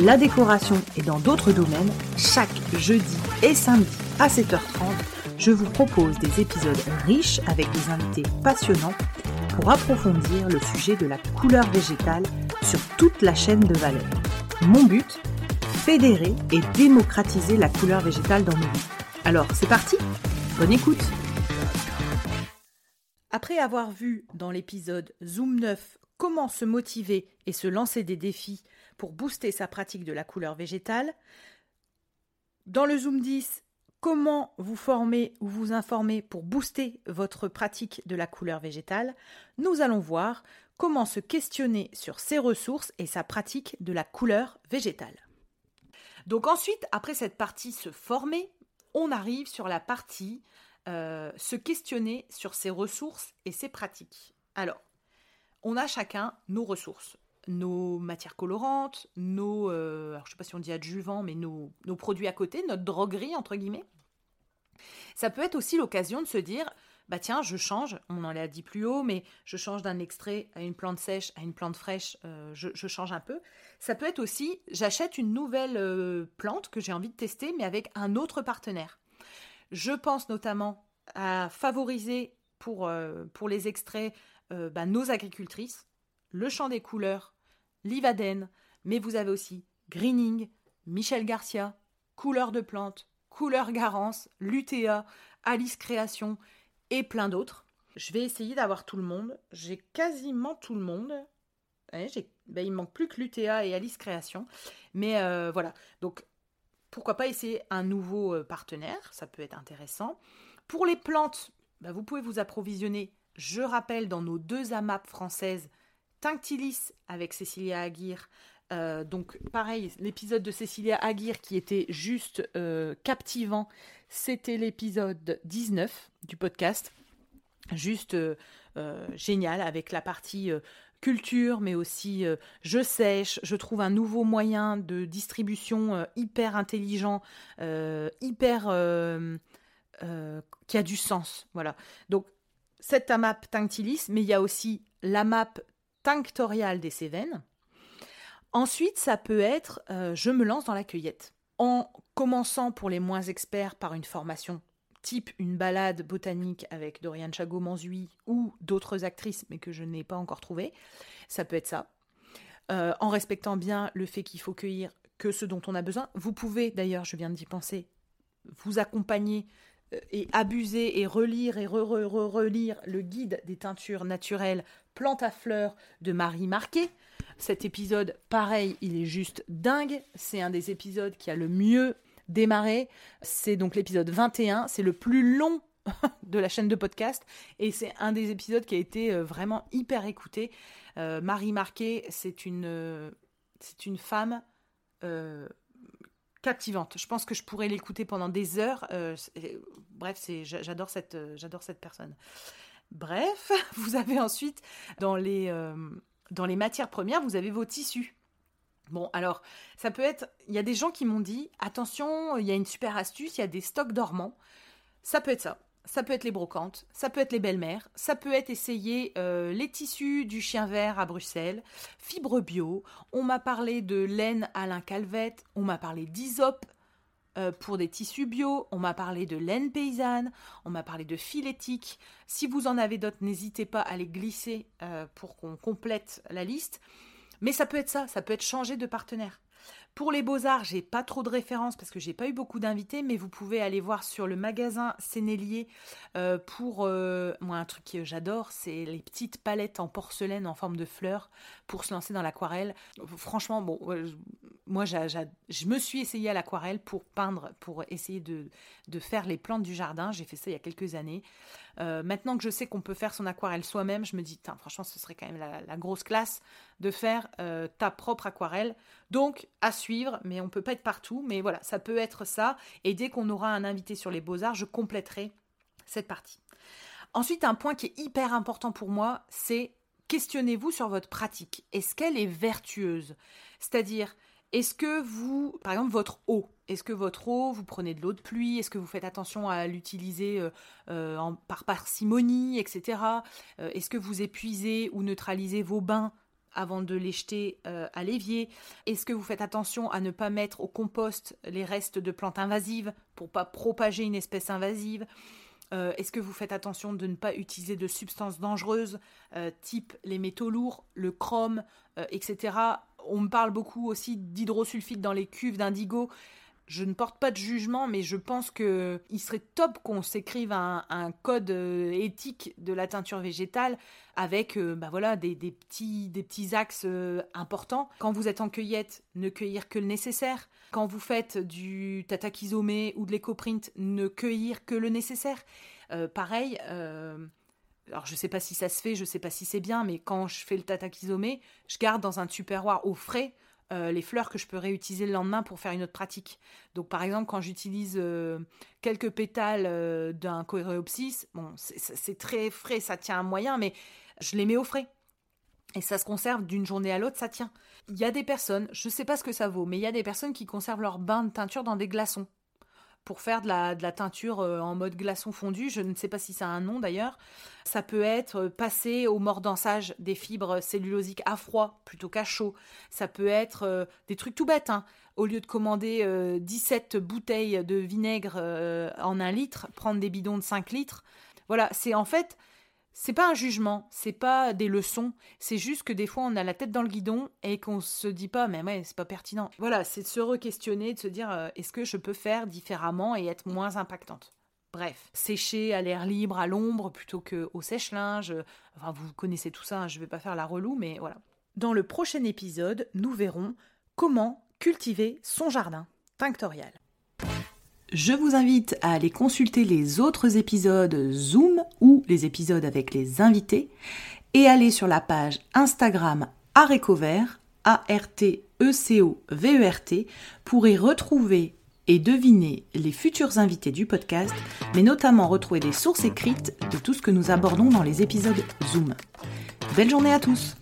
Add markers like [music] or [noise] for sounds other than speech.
la décoration et dans d'autres domaines, chaque jeudi et samedi à 7h30, je vous propose des épisodes riches avec des invités passionnants pour approfondir le sujet de la couleur végétale sur toute la chaîne de valeur. Mon but Fédérer et démocratiser la couleur végétale dans nos vies. Alors, c'est parti Bonne écoute Après avoir vu dans l'épisode Zoom 9 comment se motiver et se lancer des défis pour booster sa pratique de la couleur végétale, dans le Zoom 10, comment vous former ou vous informer pour booster votre pratique de la couleur végétale, nous allons voir comment se questionner sur ses ressources et sa pratique de la couleur végétale. Donc ensuite, après cette partie se former, on arrive sur la partie euh, se questionner sur ses ressources et ses pratiques. Alors, on a chacun nos ressources nos matières colorantes, nos, euh, alors je sais pas si on dit adjuvants, mais nos, nos produits à côté, notre droguerie, entre guillemets. Ça peut être aussi l'occasion de se dire, bah tiens, je change, on en l'a dit plus haut, mais je change d'un extrait à une plante sèche, à une plante fraîche, euh, je, change un peu. Ça peut être aussi, j'achète une nouvelle euh, plante que j'ai envie de tester, mais avec un autre partenaire. Je pense notamment à favoriser pour, pour les extraits bah, nos agricultrices, le Chant des couleurs, Livaden, mais vous avez aussi Greening, Michel Garcia, Couleur de plantes, Couleur Garance, Lutea, Alice Création et plein d'autres. Je vais essayer d'avoir tout le monde. J'ai quasiment tout le monde. Ben, il manque plus que Lutea et Alice Création. Mais euh, voilà. Donc, pourquoi pas essayer un nouveau euh, partenaire Ça peut être intéressant. Pour les plantes, ben, vous pouvez vous approvisionner, je rappelle, dans nos deux AMAP françaises, Tinctilis avec Cécilia Aguirre. Euh, donc pareil, l'épisode de Cécilia Aguirre qui était juste euh, captivant, c'était l'épisode 19 du podcast. Juste euh, génial avec la partie culture, mais aussi je sèche. Je trouve un nouveau moyen de distribution hyper intelligent, hyper qui a du sens. Voilà. Donc cette AMAP Tinctilis, mais il y a aussi l'AMAP tinctorial des Cévennes. Ensuite, ça peut être euh, je me lance dans la cueillette. En commençant pour les moins experts par une formation type une balade botanique avec Dorian Chagot-Manzui ou d'autres actrices, mais que je n'ai pas encore trouvé, ça peut être ça. Euh, en respectant bien le fait qu'il faut cueillir que ce dont on a besoin. Vous pouvez, d'ailleurs, je viens d'y penser, vous accompagner et abuser et relire et re-relire le guide des teintures naturelles Plante à fleurs de Marie Marquet. Cet épisode, pareil, il est juste dingue. C'est un des épisodes qui a le mieux démarré. C'est donc l'épisode 21. C'est le plus long [laughs] de la chaîne de podcast et c'est un des épisodes qui a été euh, vraiment hyper écouté. Euh, Marie Marquet, c'est une, euh, c'est une femme captivante. Je pense que je pourrais l'écouter pendant des heures. bref, c'est, j'adore cette, j'adore cette personne. Bref, [laughs] vous avez ensuite dans les, euh, dans les matières premières, vous avez vos tissus. Bon, alors, ça peut être. Il y a des gens qui m'ont dit attention, il y a une super astuce, il y a des stocks dormants. Ça peut être ça. Ça peut être les brocantes, ça peut être les belles-mères, ça peut être essayer euh, les tissus du chien vert à Bruxelles, fibres bio. On m'a parlé de laine Alain Calvette, on m'a parlé d'Isop, euh, pour des tissus bio, on m'a parlé de laine paysanne, on m'a parlé de filétique. Si vous en avez d'autres, n'hésitez pas à les glisser euh, pour qu'on complète la liste. Mais ça peut être ça, ça peut être changer de partenaire. Pour les beaux-arts, j'ai pas trop de références parce que j'ai pas eu beaucoup d'invités, mais vous pouvez aller voir sur le magasin Sénélier euh, pour euh, moi un truc que j'adore, c'est les petites palettes en porcelaine en forme de fleurs pour se lancer dans l'aquarelle. Franchement, bon, moi je me suis essayée à l'aquarelle pour peindre, pour essayer de, faire les plantes du jardin. J'ai fait ça il y a quelques années. Euh, maintenant que je sais qu'on peut faire son aquarelle soi-même, je me dis, franchement, ce serait quand même la, grosse classe de faire euh, ta propre aquarelle. Donc, à suivre, mais on peut pas être partout. Mais voilà, ça peut être ça. Et dès qu'on aura un invité sur les beaux-arts, je compléterai cette partie. Ensuite, un point qui est hyper important pour moi, c'est questionnez-vous sur votre pratique. Est-ce qu'elle est vertueuse? C'est-à-dire, est-ce que vous, par exemple, votre eau, est-ce que votre eau, vous prenez de l'eau de pluie Est-ce que vous faites attention à l'utiliser euh, euh, par parcimonie, etc. Euh, est-ce que vous épuisez ou neutralisez vos bains avant de les jeter à l'évier? Est-ce que vous faites attention à ne pas mettre au compost les restes de plantes invasives pour pas propager une espèce invasive? Est-ce que vous faites attention de ne pas utiliser de substances dangereuses, type les métaux lourds, le chrome, etc on me parle beaucoup aussi d'hydrosulfite dans les cuves d'indigo. Je ne porte pas de jugement, mais je pense que il serait top qu'on s'écrive un, code euh, éthique de la teinture végétale avec euh, bah voilà, des, petits, des petits axes euh, importants. Quand vous êtes en cueillette, ne cueillir que le nécessaire. Quand vous faites du tatakizomé ou de l'écoprint, ne cueillir que le nécessaire. pareil, alors je sais pas si ça se fait, je sais pas si c'est bien, mais quand je fais le tatakizomé, je garde dans un tupperware au frais euh, les fleurs que je peux réutiliser le lendemain pour faire une autre pratique. Donc par exemple, quand j'utilise euh, quelques pétales euh, d'un coréopsis, c'est très frais, ça tient un moyen, mais je les mets au frais. Et ça se conserve d'une journée à l'autre, ça tient. Il y a des personnes, je sais pas ce que ça vaut, mais il y a des personnes qui conservent leur bain de teinture dans des glaçons pour faire de la, teinture euh, en mode glaçon fondu. Je ne sais pas si ça a un nom d'ailleurs. Ça peut être euh, passer au mordançage des fibres cellulosiques à froid plutôt qu'à chaud. Ça peut être euh, des trucs tout bêtes. Hein. Au lieu de commander 17 bouteilles de vinaigre en un litre, prendre des bidons de 5 litres. Voilà, c'est en fait, c'est pas un jugement, c'est pas des leçons, c'est juste que des fois on a la tête dans le guidon et qu'on se dit pas mais ouais, c'est pas pertinent. Voilà, c'est de se re-questionner, de se dire euh, est-ce que je peux faire différemment et être moins impactante? Bref, sécher à l'air libre, à l'ombre plutôt qu'au sèche-linge. Enfin, vous connaissez tout ça, je hein, je vais pas faire la relou, mais voilà. Dans le prochain épisode, nous verrons comment cultiver son jardin tinctorial. Je vous invite à aller consulter les autres épisodes Zoom ou les épisodes avec les invités et aller sur la page Instagram Arécovert, A-R-T-E-C-O-V-E-R-T, pour y retrouver et deviner les futurs invités du podcast, mais notamment retrouver des sources écrites de tout ce que nous abordons dans les épisodes Zoom. Belle journée à tous!